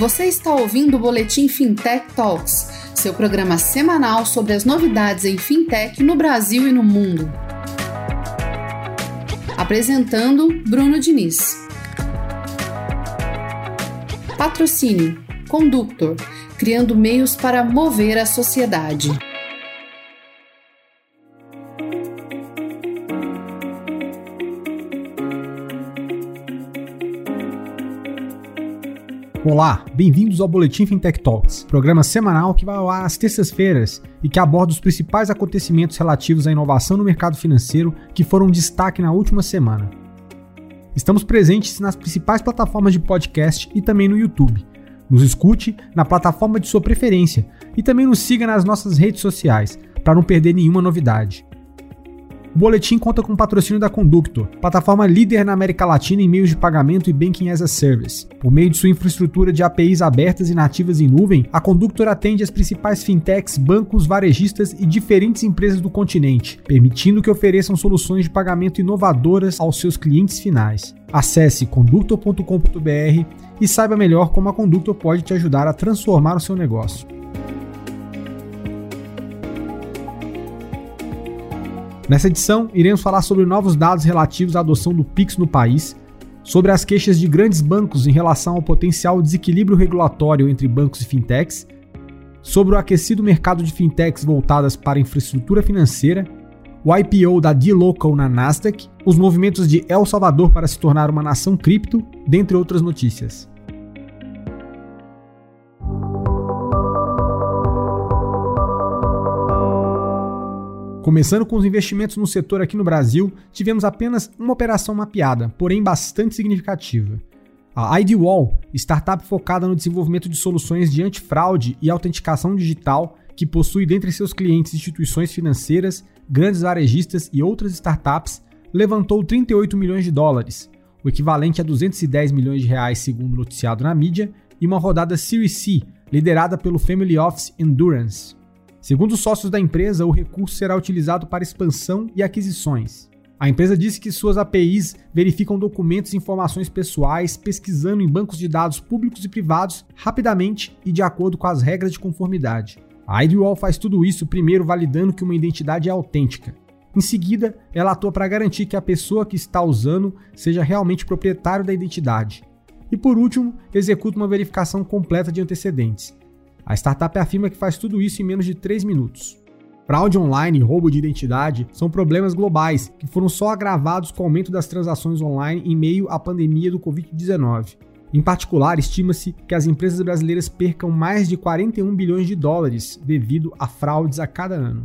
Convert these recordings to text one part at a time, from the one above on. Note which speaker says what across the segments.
Speaker 1: Você está ouvindo o Boletim Fintech Talks, seu programa semanal sobre as novidades em fintech no Brasil e no mundo. Apresentando Bruno Diniz. Patrocínio Conductor, criando meios para mover a sociedade.
Speaker 2: Olá, bem-vindos ao Boletim Fintech Talks, programa semanal que vai ao ar às terças-feiras e que aborda os principais acontecimentos relativos à inovação no mercado financeiro que foram destaque na última semana. Estamos presentes nas principais plataformas de podcast e também no YouTube. Nos escute na plataforma de sua preferência e também nos siga nas nossas redes sociais para não perder nenhuma novidade. O boletim conta com o patrocínio da Conductor, plataforma líder na América Latina em meios de pagamento e banking as a service. Por meio de sua infraestrutura de APIs abertas e nativas em nuvem, a Conductor atende as principais fintechs, bancos, varejistas e diferentes empresas do continente, permitindo que ofereçam soluções de pagamento inovadoras aos seus clientes finais. Acesse conductor.com.br e saiba melhor como a Conductor pode te ajudar a transformar o seu negócio. Nessa edição, iremos falar sobre novos dados relativos à adoção do Pix no país, sobre as queixas de grandes bancos em relação ao potencial desequilíbrio regulatório entre bancos e fintechs, sobre o aquecido mercado de fintechs voltadas para infraestrutura financeira, o IPO da D-Local na Nasdaq, os movimentos de El Salvador para se tornar uma nação cripto, dentre outras notícias. Começando com os investimentos no setor aqui no Brasil, tivemos apenas uma operação mapeada, porém bastante significativa. A IDWall, startup focada no desenvolvimento de soluções de antifraude e autenticação digital, que possui dentre seus clientes instituições financeiras, grandes varejistas e outras startups, levantou 38 milhões de dólares, o equivalente a 210 milhões de reais segundo noticiado na mídia, e uma rodada Series C, liderada pelo Family Office Endurance. Segundo os sócios da empresa, o recurso será utilizado para expansão e aquisições. A empresa disse que suas APIs verificam documentos e informações pessoais, pesquisando em bancos de dados públicos e privados rapidamente e de acordo com as regras de conformidade. A IDWall faz tudo isso primeiro validando que uma identidade é autêntica. Em seguida, ela atua para garantir que a pessoa que está usando seja realmente proprietário da identidade. E por último, executa uma verificação completa de antecedentes. A startup afirma que faz tudo isso em menos de 3 minutos. Fraude online e roubo de identidade são problemas globais que foram só agravados com o aumento das transações online em meio à pandemia do Covid-19. Em particular, estima-se que as empresas brasileiras percam mais de 41 bilhões de dólares devido a fraudes a cada ano.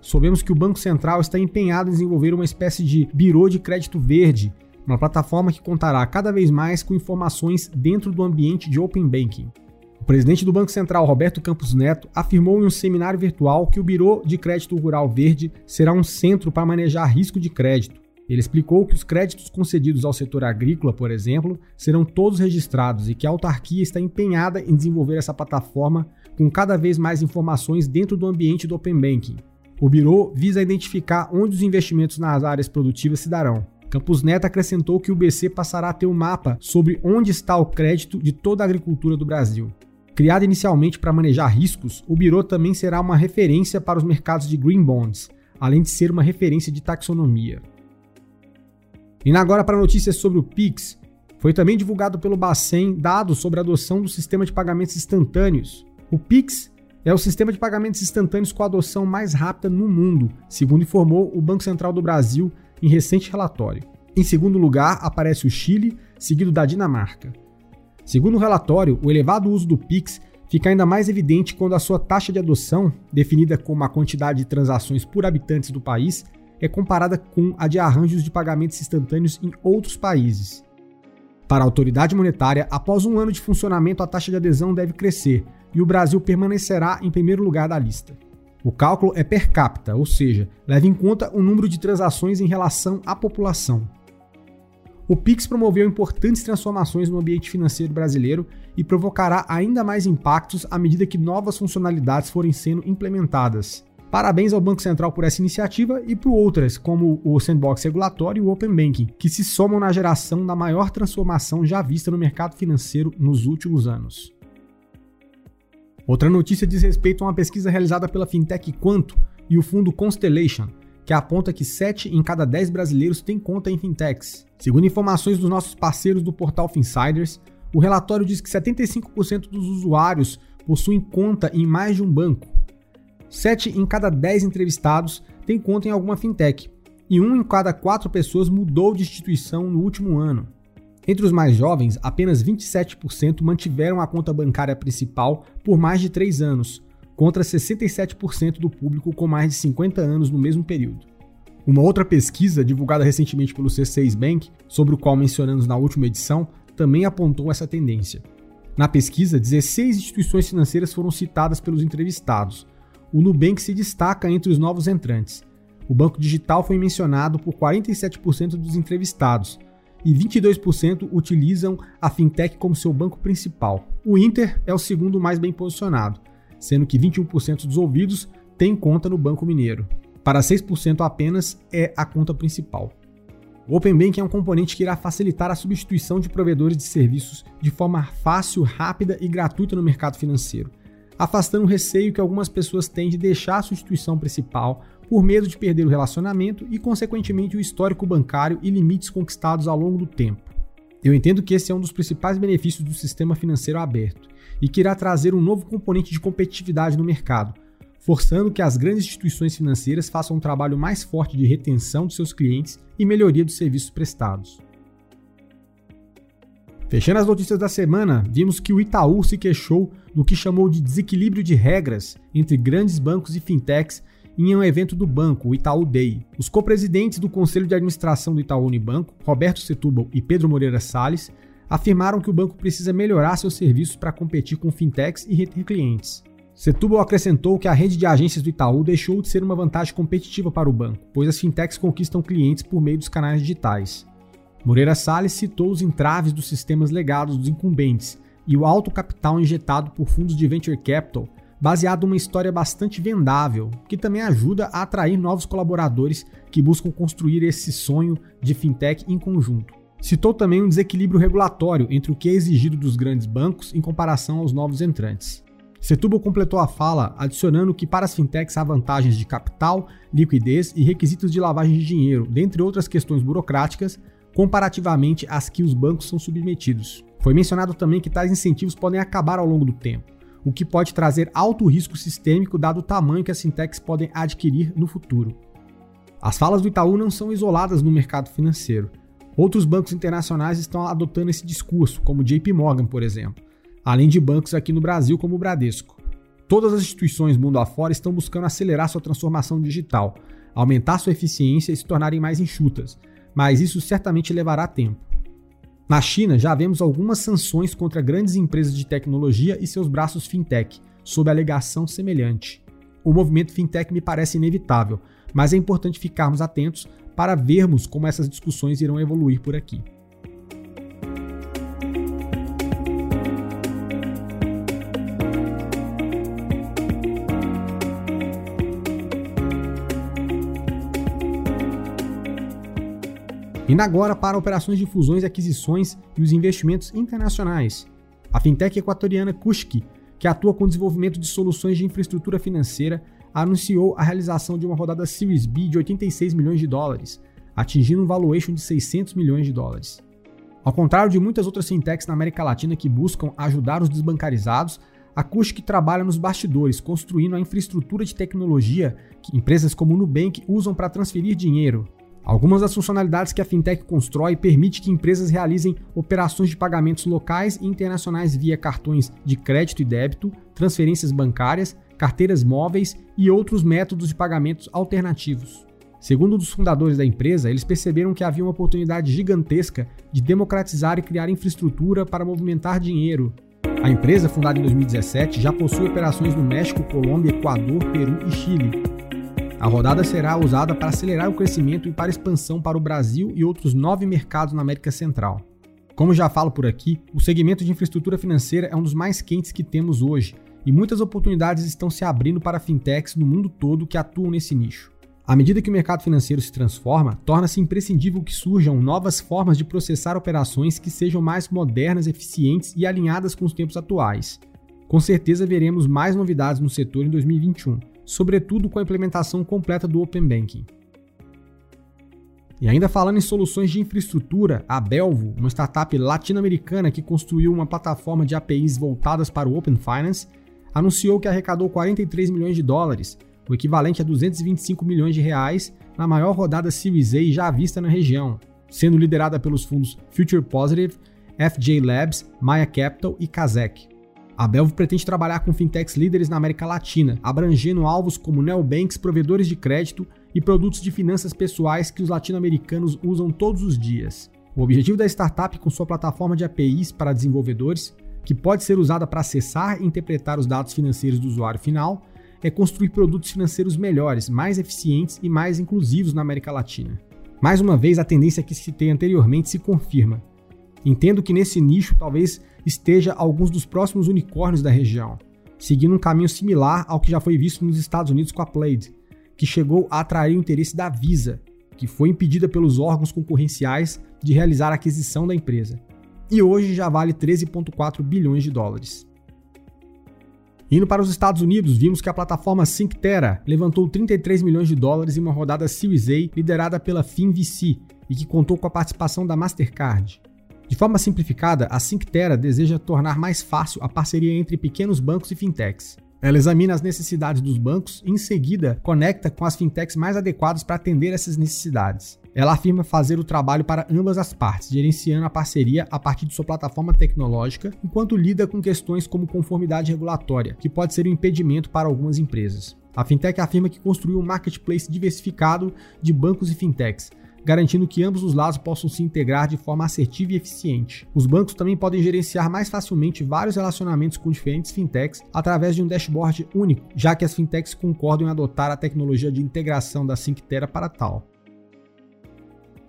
Speaker 2: Soubemos que o Banco Central está empenhado em desenvolver uma espécie de birô de crédito verde, uma plataforma que contará cada vez mais com informações dentro do ambiente de Open Banking presidente do Banco Central, Roberto Campos Neto, afirmou em um seminário virtual que o Biro de Crédito Rural Verde será um centro para manejar risco de crédito. Ele explicou que os créditos concedidos ao setor agrícola, por exemplo, serão todos registrados e que a autarquia está empenhada em desenvolver essa plataforma com cada vez mais informações dentro do ambiente do Open Banking. O Biro visa identificar onde os investimentos nas áreas produtivas se darão. Campos Neto acrescentou que o BC passará a ter um mapa sobre onde está o crédito de toda a agricultura do Brasil. Criado inicialmente para manejar riscos, o Biro também será uma referência para os mercados de green bonds, além de ser uma referência de taxonomia. E agora para notícias sobre o Pix. Foi também divulgado pelo Bacen dados sobre a adoção do sistema de pagamentos instantâneos. O Pix é o sistema de pagamentos instantâneos com a adoção mais rápida no mundo, segundo informou o Banco Central do Brasil em recente relatório. Em segundo lugar, aparece o Chile, seguido da Dinamarca. Segundo o relatório, o elevado uso do Pix fica ainda mais evidente quando a sua taxa de adoção, definida como a quantidade de transações por habitantes do país, é comparada com a de arranjos de pagamentos instantâneos em outros países. Para a autoridade monetária, após um ano de funcionamento, a taxa de adesão deve crescer e o Brasil permanecerá em primeiro lugar da lista. O cálculo é per capita, ou seja, leva em conta o número de transações em relação à população. O Pix promoveu importantes transformações no ambiente financeiro brasileiro e provocará ainda mais impactos à medida que novas funcionalidades forem sendo implementadas. Parabéns ao Banco Central por essa iniciativa e por outras, como o Sandbox Regulatório e o Open Banking, que se somam na geração da maior transformação já vista no mercado financeiro nos últimos anos. Outra notícia diz respeito a uma pesquisa realizada pela fintech Quanto e o fundo Constellation, que aponta que 7 em cada 10 brasileiros têm conta em fintechs. Segundo informações dos nossos parceiros do portal Finsiders, o relatório diz que 75% dos usuários possuem conta em mais de um banco, 7 em cada 10 entrevistados têm conta em alguma fintech, e 1 em cada 4 pessoas mudou de instituição no último ano. Entre os mais jovens, apenas 27% mantiveram a conta bancária principal por mais de 3 anos, contra 67% do público com mais de 50 anos no mesmo período. Uma outra pesquisa, divulgada recentemente pelo C6 Bank, sobre o qual mencionamos na última edição, também apontou essa tendência. Na pesquisa, 16 instituições financeiras foram citadas pelos entrevistados, o Nubank se destaca entre os novos entrantes. O banco digital foi mencionado por 47% dos entrevistados e 22% utilizam a fintech como seu banco principal. O Inter é o segundo mais bem posicionado, sendo que 21% dos ouvidos têm conta no Banco Mineiro. Para 6% apenas é a conta principal. O Open Banking é um componente que irá facilitar a substituição de provedores de serviços de forma fácil, rápida e gratuita no mercado financeiro afastando o receio que algumas pessoas têm de deixar a sua instituição principal por medo de perder o relacionamento e, consequentemente, o histórico bancário e limites conquistados ao longo do tempo. Eu entendo que esse é um dos principais benefícios do sistema financeiro aberto e que irá trazer um novo componente de competitividade no mercado, forçando que as grandes instituições financeiras façam um trabalho mais forte de retenção de seus clientes e melhoria dos serviços prestados. Fechando as notícias da semana, vimos que o Itaú se queixou do que chamou de desequilíbrio de regras entre grandes bancos e fintechs em um evento do banco, o Itaú Day. Os co-presidentes do Conselho de Administração do Itaú Unibanco, Roberto Setúbal e Pedro Moreira Salles, afirmaram que o banco precisa melhorar seus serviços para competir com fintechs e reter clientes. Setúbal acrescentou que a rede de agências do Itaú deixou de ser uma vantagem competitiva para o banco, pois as fintechs conquistam clientes por meio dos canais digitais. Moreira Salles citou os entraves dos sistemas legados dos incumbentes e o alto capital injetado por fundos de venture capital, baseado numa história bastante vendável, que também ajuda a atrair novos colaboradores que buscam construir esse sonho de fintech em conjunto. Citou também um desequilíbrio regulatório entre o que é exigido dos grandes bancos em comparação aos novos entrantes. Setúbal completou a fala adicionando que para as fintechs há vantagens de capital, liquidez e requisitos de lavagem de dinheiro, dentre outras questões burocráticas, comparativamente às que os bancos são submetidos. Foi mencionado também que tais incentivos podem acabar ao longo do tempo, o que pode trazer alto risco sistêmico dado o tamanho que as fintechs podem adquirir no futuro. As falas do Itaú não são isoladas no mercado financeiro. Outros bancos internacionais estão adotando esse discurso, como JP Morgan, por exemplo, além de bancos aqui no Brasil como o Bradesco. Todas as instituições mundo afora estão buscando acelerar sua transformação digital, aumentar sua eficiência e se tornarem mais enxutas, mas isso certamente levará tempo. Na China, já vemos algumas sanções contra grandes empresas de tecnologia e seus braços fintech, sob alegação semelhante. O movimento fintech me parece inevitável, mas é importante ficarmos atentos para vermos como essas discussões irão evoluir por aqui. Indo agora para operações de fusões, aquisições e os investimentos internacionais. A fintech equatoriana Kushki, que atua com o desenvolvimento de soluções de infraestrutura financeira, anunciou a realização de uma rodada Series B de 86 milhões de dólares, atingindo um valuation de 600 milhões de dólares. Ao contrário de muitas outras fintechs na América Latina que buscam ajudar os desbancarizados, a Kushki trabalha nos bastidores, construindo a infraestrutura de tecnologia que empresas como o Nubank usam para transferir dinheiro, Algumas das funcionalidades que a fintech constrói permite que empresas realizem operações de pagamentos locais e internacionais via cartões de crédito e débito, transferências bancárias, carteiras móveis e outros métodos de pagamentos alternativos. Segundo um dos fundadores da empresa, eles perceberam que havia uma oportunidade gigantesca de democratizar e criar infraestrutura para movimentar dinheiro. A empresa, fundada em 2017, já possui operações no México, Colômbia, Equador, Peru e Chile. A rodada será usada para acelerar o crescimento e para expansão para o Brasil e outros nove mercados na América Central. Como já falo por aqui, o segmento de infraestrutura financeira é um dos mais quentes que temos hoje e muitas oportunidades estão se abrindo para fintechs no mundo todo que atuam nesse nicho. À medida que o mercado financeiro se transforma, torna-se imprescindível que surjam novas formas de processar operações que sejam mais modernas, eficientes e alinhadas com os tempos atuais. Com certeza veremos mais novidades no setor em 2021, sobretudo com a implementação completa do Open Banking. E ainda falando em soluções de infraestrutura, a Belvo, uma startup latino-americana que construiu uma plataforma de APIs voltadas para o Open Finance, anunciou que arrecadou 43 milhões de dólares o equivalente a 225 milhões de reais na maior rodada Series A já vista na região, sendo liderada pelos fundos Future Positive, FJ Labs, Maya Capital e Kazek. A Belvo pretende trabalhar com fintechs líderes na América Latina, abrangendo alvos como neobanks, provedores de crédito e produtos de finanças pessoais que os latino-americanos usam todos os dias. O objetivo da startup com sua plataforma de APIs para desenvolvedores, que pode ser usada para acessar e interpretar os dados financeiros do usuário final, é construir produtos financeiros melhores, mais eficientes e mais inclusivos na América Latina. Mais uma vez, a tendência que citei anteriormente se confirma. Entendo que nesse nicho talvez esteja alguns dos próximos unicórnios da região, seguindo um caminho similar ao que já foi visto nos Estados Unidos com a Plaid, que chegou a atrair o interesse da Visa, que foi impedida pelos órgãos concorrenciais de realizar a aquisição da empresa. E hoje já vale 13,4 bilhões de dólares. Indo para os Estados Unidos, vimos que a plataforma Synctera levantou 33 milhões de dólares em uma rodada Series A liderada pela FinVC e que contou com a participação da Mastercard. De forma simplificada, a Synctera deseja tornar mais fácil a parceria entre pequenos bancos e fintechs. Ela examina as necessidades dos bancos e, em seguida, conecta com as fintechs mais adequadas para atender essas necessidades. Ela afirma fazer o trabalho para ambas as partes, gerenciando a parceria a partir de sua plataforma tecnológica, enquanto lida com questões como conformidade regulatória, que pode ser um impedimento para algumas empresas. A fintech afirma que construiu um marketplace diversificado de bancos e fintechs, garantindo que ambos os lados possam se integrar de forma assertiva e eficiente. Os bancos também podem gerenciar mais facilmente vários relacionamentos com diferentes fintechs através de um dashboard único, já que as fintechs concordam em adotar a tecnologia de integração da Synctera para tal.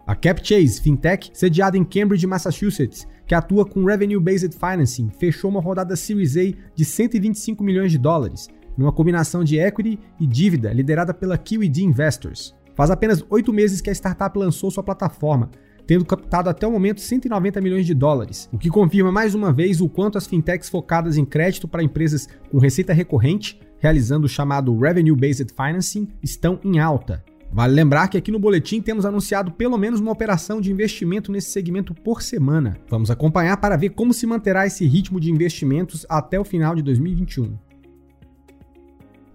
Speaker 2: A CapChase, fintech, sediada em Cambridge, Massachusetts, que atua com Revenue-Based Financing, fechou uma rodada Series A de 125 milhões de dólares, numa combinação de equity e dívida liderada pela QED Investors. Faz apenas oito meses que a startup lançou sua plataforma, tendo captado até o momento 190 milhões de dólares, o que confirma mais uma vez o quanto as fintechs focadas em crédito para empresas com receita recorrente, realizando o chamado Revenue Based Financing, estão em alta. Vale lembrar que aqui no boletim temos anunciado pelo menos uma operação de investimento nesse segmento por semana. Vamos acompanhar para ver como se manterá esse ritmo de investimentos até o final de 2021.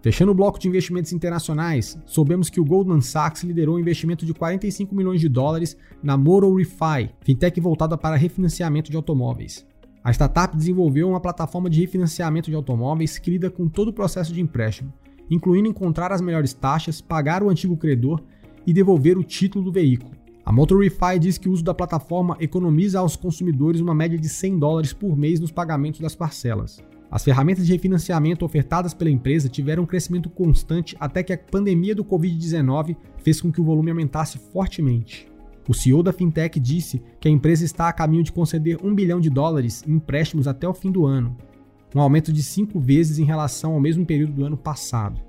Speaker 2: Fechando o bloco de investimentos internacionais, soubemos que o Goldman Sachs liderou um investimento de 45 milhões de dólares na Moto Refi, fintech voltada para refinanciamento de automóveis. A startup desenvolveu uma plataforma de refinanciamento de automóveis que lida com todo o processo de empréstimo, incluindo encontrar as melhores taxas, pagar o antigo credor e devolver o título do veículo. A Motor Refi diz que o uso da plataforma economiza aos consumidores uma média de 100 dólares por mês nos pagamentos das parcelas. As ferramentas de refinanciamento ofertadas pela empresa tiveram um crescimento constante até que a pandemia do Covid-19 fez com que o volume aumentasse fortemente. O CEO da fintech disse que a empresa está a caminho de conceder 1 bilhão de dólares em empréstimos até o fim do ano, um aumento de cinco vezes em relação ao mesmo período do ano passado.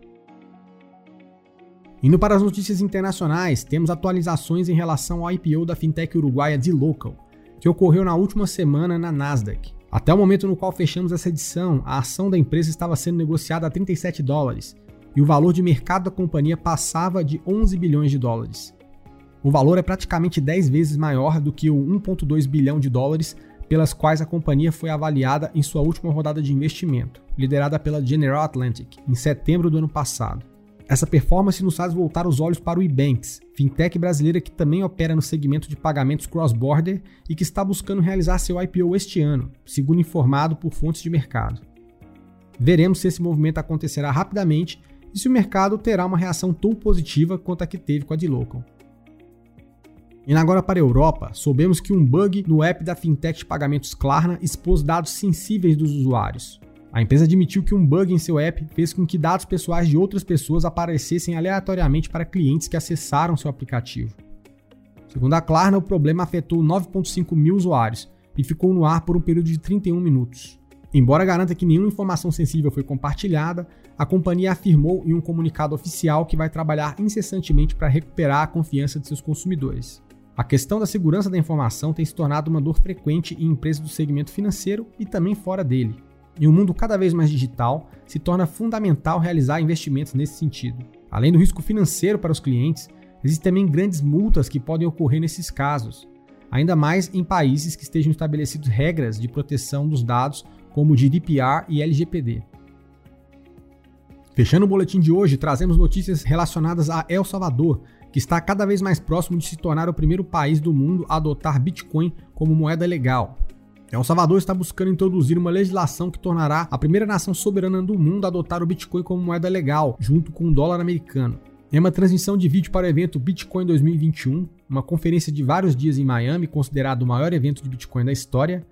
Speaker 2: Indo para as notícias internacionais, temos atualizações em relação ao IPO da fintech uruguaia D-Local, que ocorreu na última semana na Nasdaq. Até o momento no qual fechamos essa edição, a ação da empresa estava sendo negociada a 37 dólares e o valor de mercado da companhia passava de 11 bilhões de dólares. O valor é praticamente 10 vezes maior do que o 1,2 bilhão de dólares pelas quais a companhia foi avaliada em sua última rodada de investimento, liderada pela General Atlantic, em setembro do ano passado. Essa performance nos faz voltar os olhos para o eBanks, fintech brasileira que também opera no segmento de pagamentos cross-border e que está buscando realizar seu IPO este ano, segundo informado por fontes de mercado. Veremos se esse movimento acontecerá rapidamente e se o mercado terá uma reação tão positiva quanto a que teve com a Local. Indo agora para a Europa, soubemos que um bug no app da fintech de pagamentos Klarna expôs dados sensíveis dos usuários. A empresa admitiu que um bug em seu app fez com que dados pessoais de outras pessoas aparecessem aleatoriamente para clientes que acessaram seu aplicativo. Segundo a Klarna, o problema afetou 9,5 mil usuários e ficou no ar por um período de 31 minutos. Embora garanta que nenhuma informação sensível foi compartilhada, a companhia afirmou em um comunicado oficial que vai trabalhar incessantemente para recuperar a confiança de seus consumidores. A questão da segurança da informação tem se tornado uma dor frequente em empresas do segmento financeiro e também fora dele. Em um mundo cada vez mais digital, se torna fundamental realizar investimentos nesse sentido. Além do risco financeiro para os clientes, existem também grandes multas que podem ocorrer nesses casos, ainda mais em países que estejam estabelecidos regras de proteção dos dados como o GDPR e LGPD. Fechando o boletim de hoje, trazemos notícias relacionadas a El Salvador, que está cada vez mais próximo de se tornar o primeiro país do mundo a adotar Bitcoin como moeda legal. El Salvador está buscando introduzir uma legislação que tornará a primeira nação soberana do mundo a adotar o Bitcoin como moeda legal, junto com o dólar americano. Em uma transmissão de vídeo para o evento Bitcoin 2021, uma conferência de vários dias em Miami, considerado o maior evento de Bitcoin da história,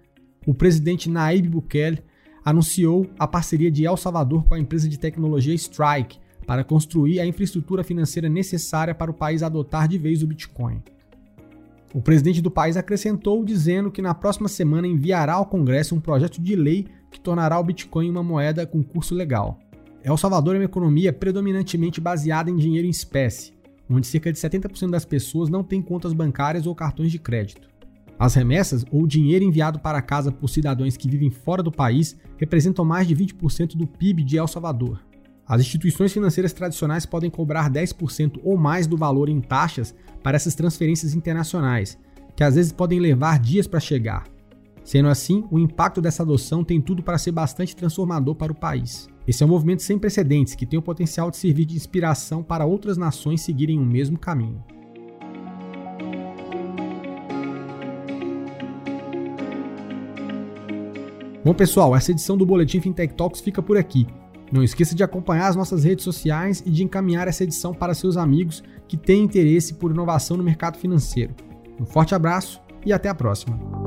Speaker 2: o presidente Naib Bukele anunciou a parceria de El Salvador com a empresa de tecnologia Strike para construir a infraestrutura financeira necessária para o país adotar de vez o Bitcoin. O presidente do país acrescentou dizendo que na próxima semana enviará ao Congresso um projeto de lei que tornará o Bitcoin uma moeda com curso legal. El Salvador é uma economia predominantemente baseada em dinheiro em espécie, onde cerca de 70% das pessoas não têm contas bancárias ou cartões de crédito. As remessas ou dinheiro enviado para casa por cidadãos que vivem fora do país representam mais de 20% do PIB de El Salvador. As instituições financeiras tradicionais podem cobrar 10% ou mais do valor em taxas para essas transferências internacionais, que às vezes podem levar dias para chegar. Sendo assim, o impacto dessa adoção tem tudo para ser bastante transformador para o país. Esse é um movimento sem precedentes que tem o potencial de servir de inspiração para outras nações seguirem o mesmo caminho. Bom, pessoal, essa edição do Boletim Fintech Talks fica por aqui. Não esqueça de acompanhar as nossas redes sociais e de encaminhar essa edição para seus amigos que têm interesse por inovação no mercado financeiro. Um forte abraço e até a próxima.